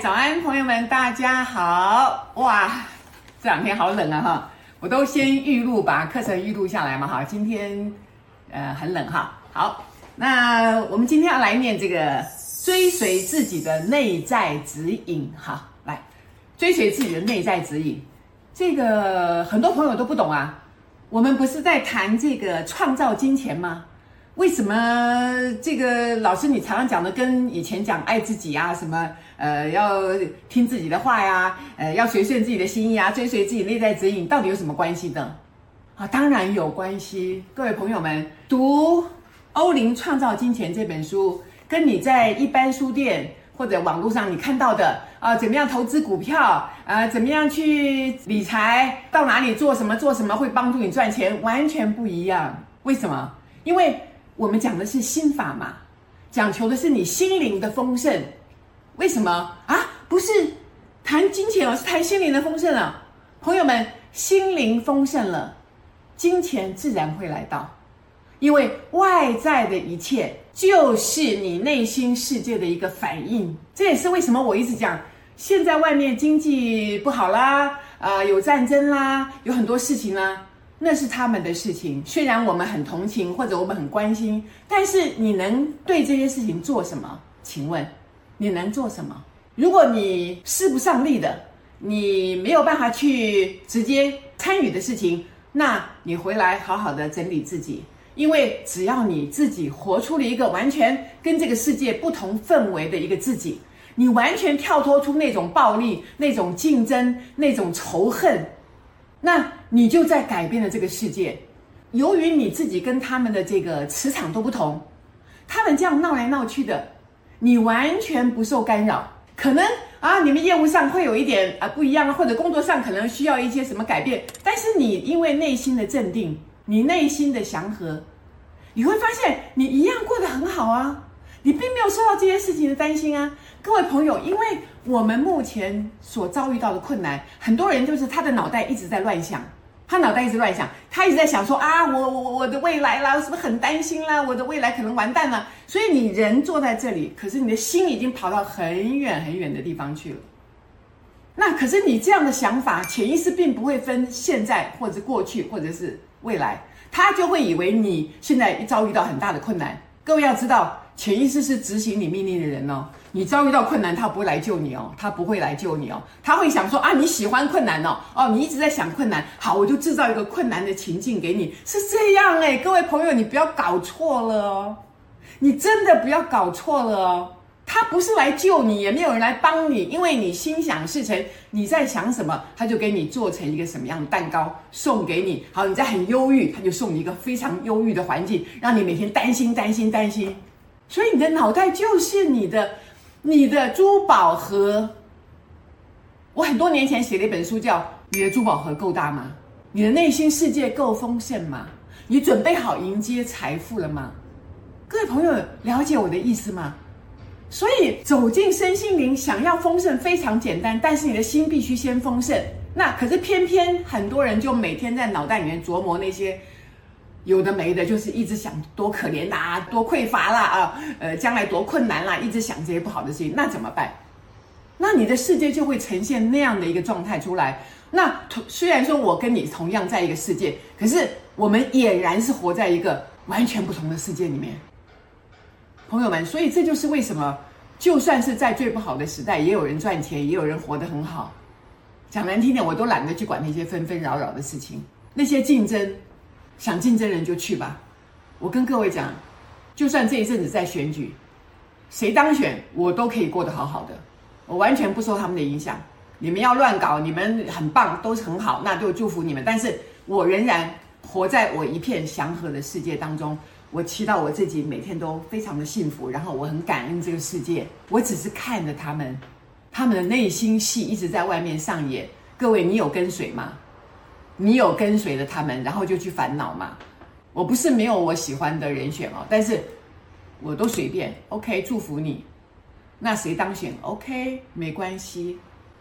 早安，朋友们，大家好！哇，这两天好冷啊哈，我都先预录，把课程预录下来嘛哈。今天呃很冷哈。好，那我们今天要来念这个追随自己的内在指引哈。来，追随自己的内在指引，这个很多朋友都不懂啊。我们不是在谈这个创造金钱吗？为什么这个老师你常常讲的跟以前讲爱自己啊，什么呃要听自己的话呀，呃要随顺自己的心意啊，追随自己内在指引，到底有什么关系呢？啊，当然有关系。各位朋友们，读《欧林创造金钱》这本书，跟你在一般书店或者网络上你看到的啊，怎么样投资股票啊，怎么样去理财，到哪里做什么做什么会帮助你赚钱，完全不一样。为什么？因为我们讲的是心法嘛，讲求的是你心灵的丰盛。为什么啊？不是谈金钱哦，是谈心灵的丰盛啊。朋友们，心灵丰盛了，金钱自然会来到。因为外在的一切就是你内心世界的一个反应。这也是为什么我一直讲，现在外面经济不好啦，啊、有战争啦，有很多事情啦。那是他们的事情，虽然我们很同情或者我们很关心，但是你能对这些事情做什么？请问你能做什么？如果你使不上力的，你没有办法去直接参与的事情，那你回来好好的整理自己，因为只要你自己活出了一个完全跟这个世界不同氛围的一个自己，你完全跳脱出那种暴力、那种竞争、那种仇恨。那你就在改变了这个世界。由于你自己跟他们的这个磁场都不同，他们这样闹来闹去的，你完全不受干扰。可能啊，你们业务上会有一点啊不一样，或者工作上可能需要一些什么改变，但是你因为内心的镇定，你内心的祥和，你会发现你一样过得很好啊。你并没有受到这些事情的担心啊，各位朋友，因为我们目前所遭遇到的困难，很多人就是他的脑袋一直在乱想，他脑袋一直乱想，他一直在想说啊，我我我的未来啦，是不是很担心啦？我的未来可能完蛋了。所以你人坐在这里，可是你的心已经跑到很远很远的地方去了。那可是你这样的想法，潜意识并不会分现在或者过去或者是未来，他就会以为你现在遭遇到很大的困难。各位要知道。潜意识是执行你命令的人哦，你遭遇到困难，他不会来救你哦，他不会来救你哦，他会想说啊，你喜欢困难哦，哦，你一直在想困难，好，我就制造一个困难的情境给你，是这样哎，各位朋友，你不要搞错了哦，你真的不要搞错了哦，他不是来救你，也没有人来帮你，因为你心想事成，你在想什么，他就给你做成一个什么样的蛋糕送给你，好，你在很忧郁，他就送你一个非常忧郁的环境，让你每天担心担心担心。所以你的脑袋就是你的，你的珠宝盒。我很多年前写了一本书，叫《你的珠宝盒够大吗？你的内心世界够丰盛吗？你准备好迎接财富了吗？各位朋友，了解我的意思吗？所以走进身心灵，想要丰盛非常简单，但是你的心必须先丰盛。那可是偏偏很多人就每天在脑袋里面琢磨那些。有的没的，就是一直想多可怜啦，多匮乏啦啊，呃，将来多困难啦，一直想这些不好的事情，那怎么办？那你的世界就会呈现那样的一个状态出来。那虽然说我跟你同样在一个世界，可是我们俨然是活在一个完全不同的世界里面。朋友们，所以这就是为什么，就算是在最不好的时代，也有人赚钱，也有人活得很好。讲难听点，我都懒得去管那些纷纷扰扰的事情，那些竞争。想竞争人就去吧，我跟各位讲，就算这一阵子在选举，谁当选，我都可以过得好好的，我完全不受他们的影响。你们要乱搞，你们很棒，都是很好，那就祝福你们。但是我仍然活在我一片祥和的世界当中，我祈祷我自己每天都非常的幸福，然后我很感恩这个世界。我只是看着他们，他们的内心戏一直在外面上演。各位，你有跟随吗？你有跟随着他们，然后就去烦恼吗？我不是没有我喜欢的人选哦，但是我都随便。OK，祝福你。那谁当选？OK，没关系。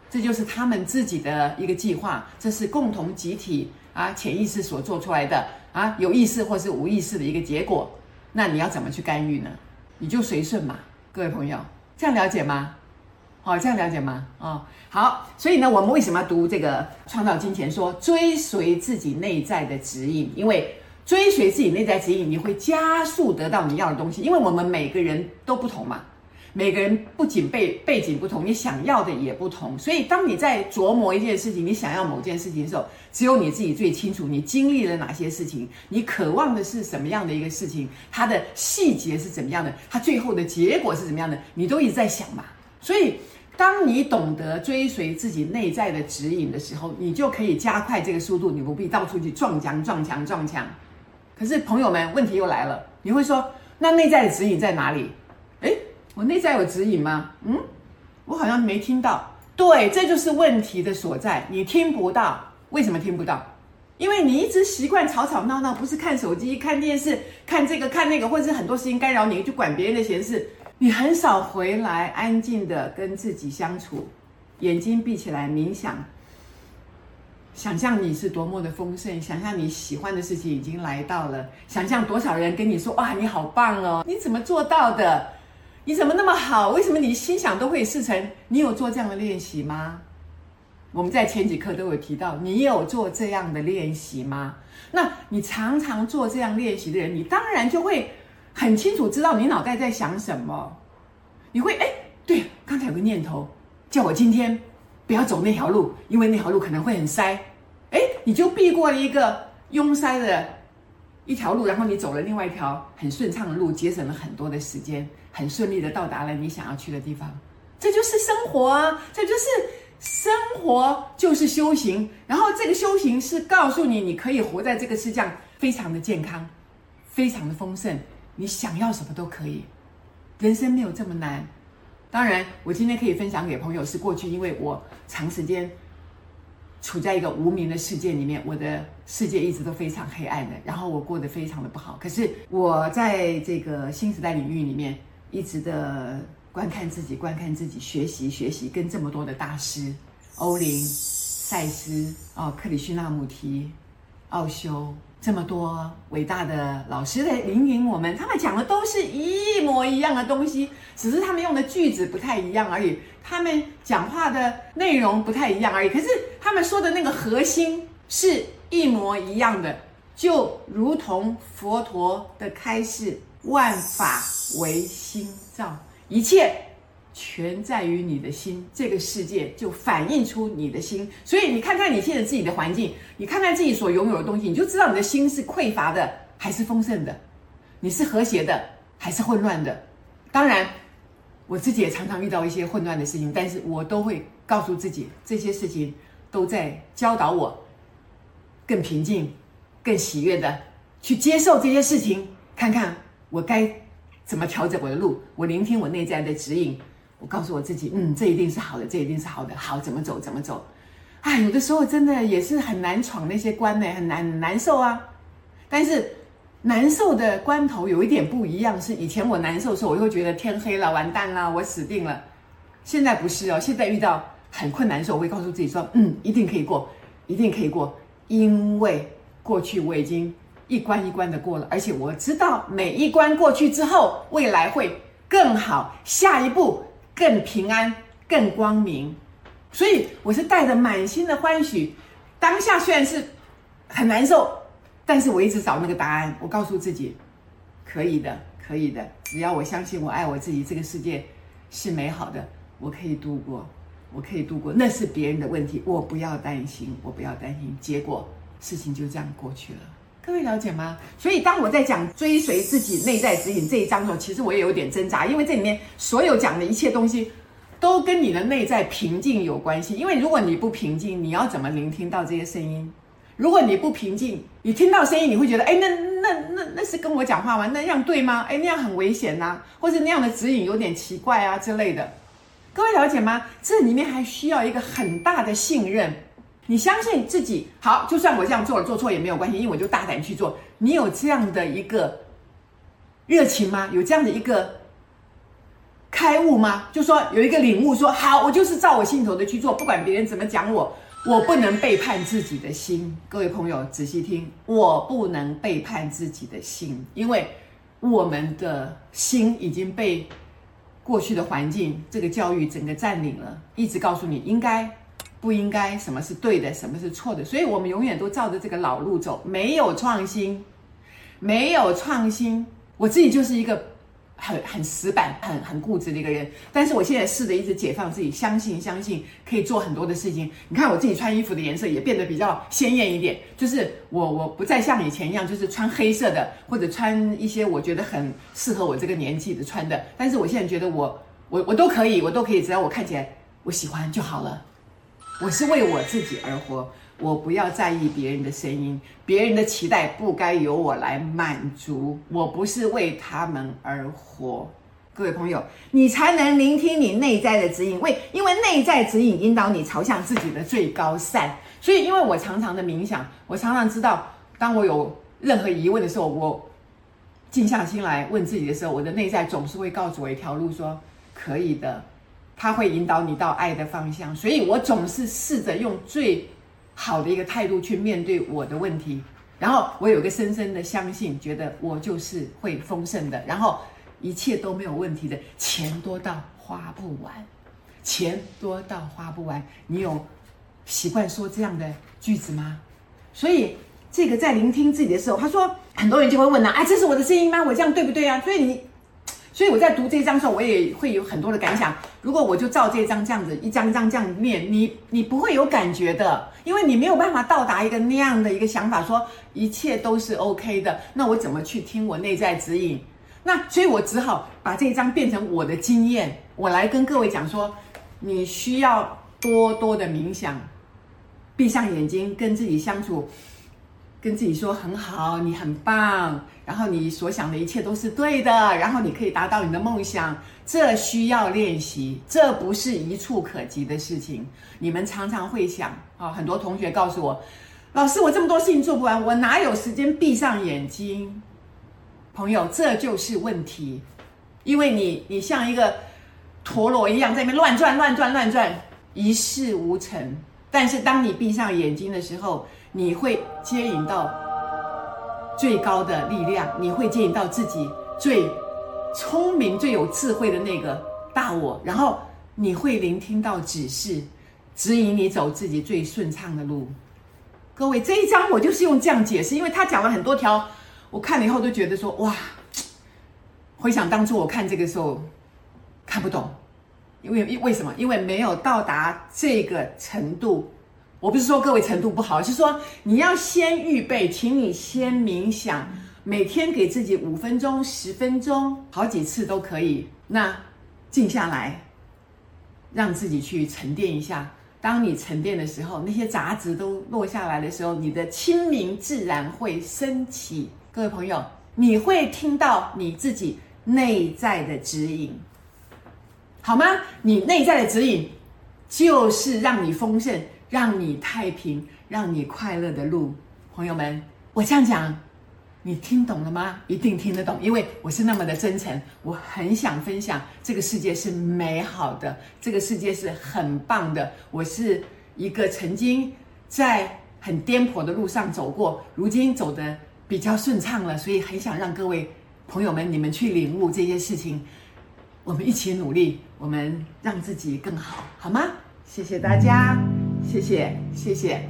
这就是他们自己的一个计划，这是共同集体啊潜意识所做出来的啊有意识或是无意识的一个结果。那你要怎么去干预呢？你就随顺嘛，各位朋友，这样了解吗？好，这样了解吗？哦，好，所以呢，我们为什么要读这个《创造金钱说》？追随自己内在的指引，因为追随自己内在指引，你会加速得到你要的东西。因为我们每个人都不同嘛。每个人不仅背背景不同，你想要的也不同，所以当你在琢磨一件事情，你想要某件事情的时候，只有你自己最清楚，你经历了哪些事情，你渴望的是什么样的一个事情，它的细节是怎么样的，它最后的结果是怎么样的，你都一直在想嘛。所以，当你懂得追随自己内在的指引的时候，你就可以加快这个速度，你不必到处去撞墙、撞墙、撞墙。可是，朋友们，问题又来了，你会说，那内在的指引在哪里？诶我内在有指引吗？嗯，我好像没听到。对，这就是问题的所在。你听不到，为什么听不到？因为你一直习惯吵吵闹闹，不是看手机、看电视、看这个、看那个，或者是很多事情干扰你，去管别人的闲事。你很少回来安静的跟自己相处，眼睛闭起来冥想，想象你是多么的丰盛，想象你喜欢的事情已经来到了，想象多少人跟你说：“哇，你好棒哦，你怎么做到的？”你怎么那么好？为什么你心想都会事成？你有做这样的练习吗？我们在前几课都有提到，你有做这样的练习吗？那你常常做这样练习的人，你当然就会很清楚知道你脑袋在想什么。你会哎，对，刚才有个念头叫我今天不要走那条路，因为那条路可能会很塞。哎，你就避过了一个拥塞的一条路，然后你走了另外一条很顺畅的路，节省了很多的时间。很顺利的到达了你想要去的地方，这就是生活啊！这就是生活，就是修行。然后这个修行是告诉你，你可以活在这个世界上，非常的健康，非常的丰盛，你想要什么都可以。人生没有这么难。当然，我今天可以分享给朋友，是过去因为我长时间处在一个无名的世界里面，我的世界一直都非常黑暗的，然后我过得非常的不好。可是我在这个新时代领域里面。一直的观看自己，观看自己，学习学习，跟这么多的大师，欧林、赛斯、哦，克里希那穆提、奥修，这么多伟大的老师来引领我们，他们讲的都是一模一样的东西，只是他们用的句子不太一样而已，他们讲话的内容不太一样而已。可是他们说的那个核心是一模一样的，就如同佛陀的开示。万法唯心造，一切全在于你的心。这个世界就反映出你的心。所以你看看你现在自己的环境，你看看自己所拥有的东西，你就知道你的心是匮乏的还是丰盛的，你是和谐的还是混乱的。当然，我自己也常常遇到一些混乱的事情，但是我都会告诉自己，这些事情都在教导我更平静、更喜悦的去接受这些事情，看看。我该怎么调整我的路？我聆听我内在的指引。我告诉我自己，嗯，这一定是好的，这一定是好的。好，怎么走？怎么走？哎，有的时候真的也是很难闯那些关呢，很难难受啊。但是难受的关头有一点不一样，是以前我难受的时候，我就会觉得天黑了，完蛋了，我死定了。现在不是哦，现在遇到很困难的时候，我会告诉自己说，嗯，一定可以过，一定可以过，因为过去我已经。一关一关的过了，而且我知道每一关过去之后，未来会更好，下一步更平安、更光明。所以我是带着满心的欢喜。当下虽然是很难受，但是我一直找那个答案。我告诉自己，可以的，可以的。只要我相信我爱我自己，这个世界是美好的，我可以度过，我可以度过。那是别人的问题，我不要担心，我不要担心。结果事情就这样过去了。各位了解吗？所以当我在讲追随自己内在指引这一章的时候，其实我也有点挣扎，因为这里面所有讲的一切东西，都跟你的内在平静有关系。因为如果你不平静，你要怎么聆听到这些声音？如果你不平静，你听到声音，你会觉得，哎，那那那那是跟我讲话吗？那样对吗？哎，那样很危险呐，或者那样的指引有点奇怪啊之类的。各位了解吗？这里面还需要一个很大的信任。你相信自己好，就算我这样做了，做错也没有关系，因为我就大胆去做。你有这样的一个热情吗？有这样的一个开悟吗？就说有一个领悟说，好，我就是照我心头的去做，不管别人怎么讲我，我不能背叛自己的心。各位朋友仔细听，我不能背叛自己的心，因为我们的心已经被过去的环境，这个教育整个占领了，一直告诉你应该、不应该，什么是对的，什么是错的，所以我们永远都照着这个老路走，没有创新，没有创新。我自己就是一个。很很死板、很很固执的一个人，但是我现在试着一直解放自己，相信相信可以做很多的事情。你看我自己穿衣服的颜色也变得比较鲜艳一点，就是我我不再像以前一样，就是穿黑色的或者穿一些我觉得很适合我这个年纪的穿的。但是我现在觉得我我我都可以，我都可以，只要我看起来我喜欢就好了。我是为我自己而活。我不要在意别人的声音，别人的期待不该由我来满足。我不是为他们而活，各位朋友，你才能聆听你内在的指引。为因为内在指引引导你朝向自己的最高善。所以，因为我常常的冥想，我常常知道，当我有任何疑问的时候，我静下心来问自己的时候，我的内在总是会告诉我一条路说，说可以的，它会引导你到爱的方向。所以我总是试着用最。好的一个态度去面对我的问题，然后我有一个深深的相信，觉得我就是会丰盛的，然后一切都没有问题的，钱多到花不完，钱多到花不完。你有习惯说这样的句子吗？所以这个在聆听自己的时候，他说很多人就会问了，啊，哎，这是我的声音吗？我这样对不对啊？所以你。所以我在读这一章的时候，我也会有很多的感想。如果我就照这一章这样子一张张这样念，你你不会有感觉的，因为你没有办法到达一个那样的一个想法，说一切都是 OK 的。那我怎么去听我内在指引？那所以我只好把这一章变成我的经验，我来跟各位讲说，你需要多多的冥想，闭上眼睛跟自己相处。跟自己说很好，你很棒，然后你所想的一切都是对的，然后你可以达到你的梦想。这需要练习，这不是一触可及的事情。你们常常会想啊，很多同学告诉我，老师，我这么多事情做不完，我哪有时间闭上眼睛？朋友，这就是问题，因为你你像一个陀螺一样在那边乱转、乱转、乱转，一事无成。但是当你闭上眼睛的时候，你会接引到最高的力量，你会接引到自己最聪明、最有智慧的那个大我，然后你会聆听到指示，指引你走自己最顺畅的路。各位，这一章我就是用这样解释，因为他讲了很多条，我看了以后都觉得说哇，回想当初我看这个时候看不懂，因为为什么？因为没有到达这个程度。我不是说各位程度不好，是说你要先预备，请你先冥想，每天给自己五分钟、十分钟，好几次都可以。那静下来，让自己去沉淀一下。当你沉淀的时候，那些杂质都落下来的时候，你的清明自然会升起。各位朋友，你会听到你自己内在的指引，好吗？你内在的指引就是让你丰盛。让你太平，让你快乐的路，朋友们，我这样讲，你听懂了吗？一定听得懂，因为我是那么的真诚，我很想分享这个世界是美好的，这个世界是很棒的。我是一个曾经在很颠簸的路上走过，如今走得比较顺畅了，所以很想让各位朋友们，你们去领悟这些事情，我们一起努力，我们让自己更好，好吗？谢谢大家。谢谢，谢谢。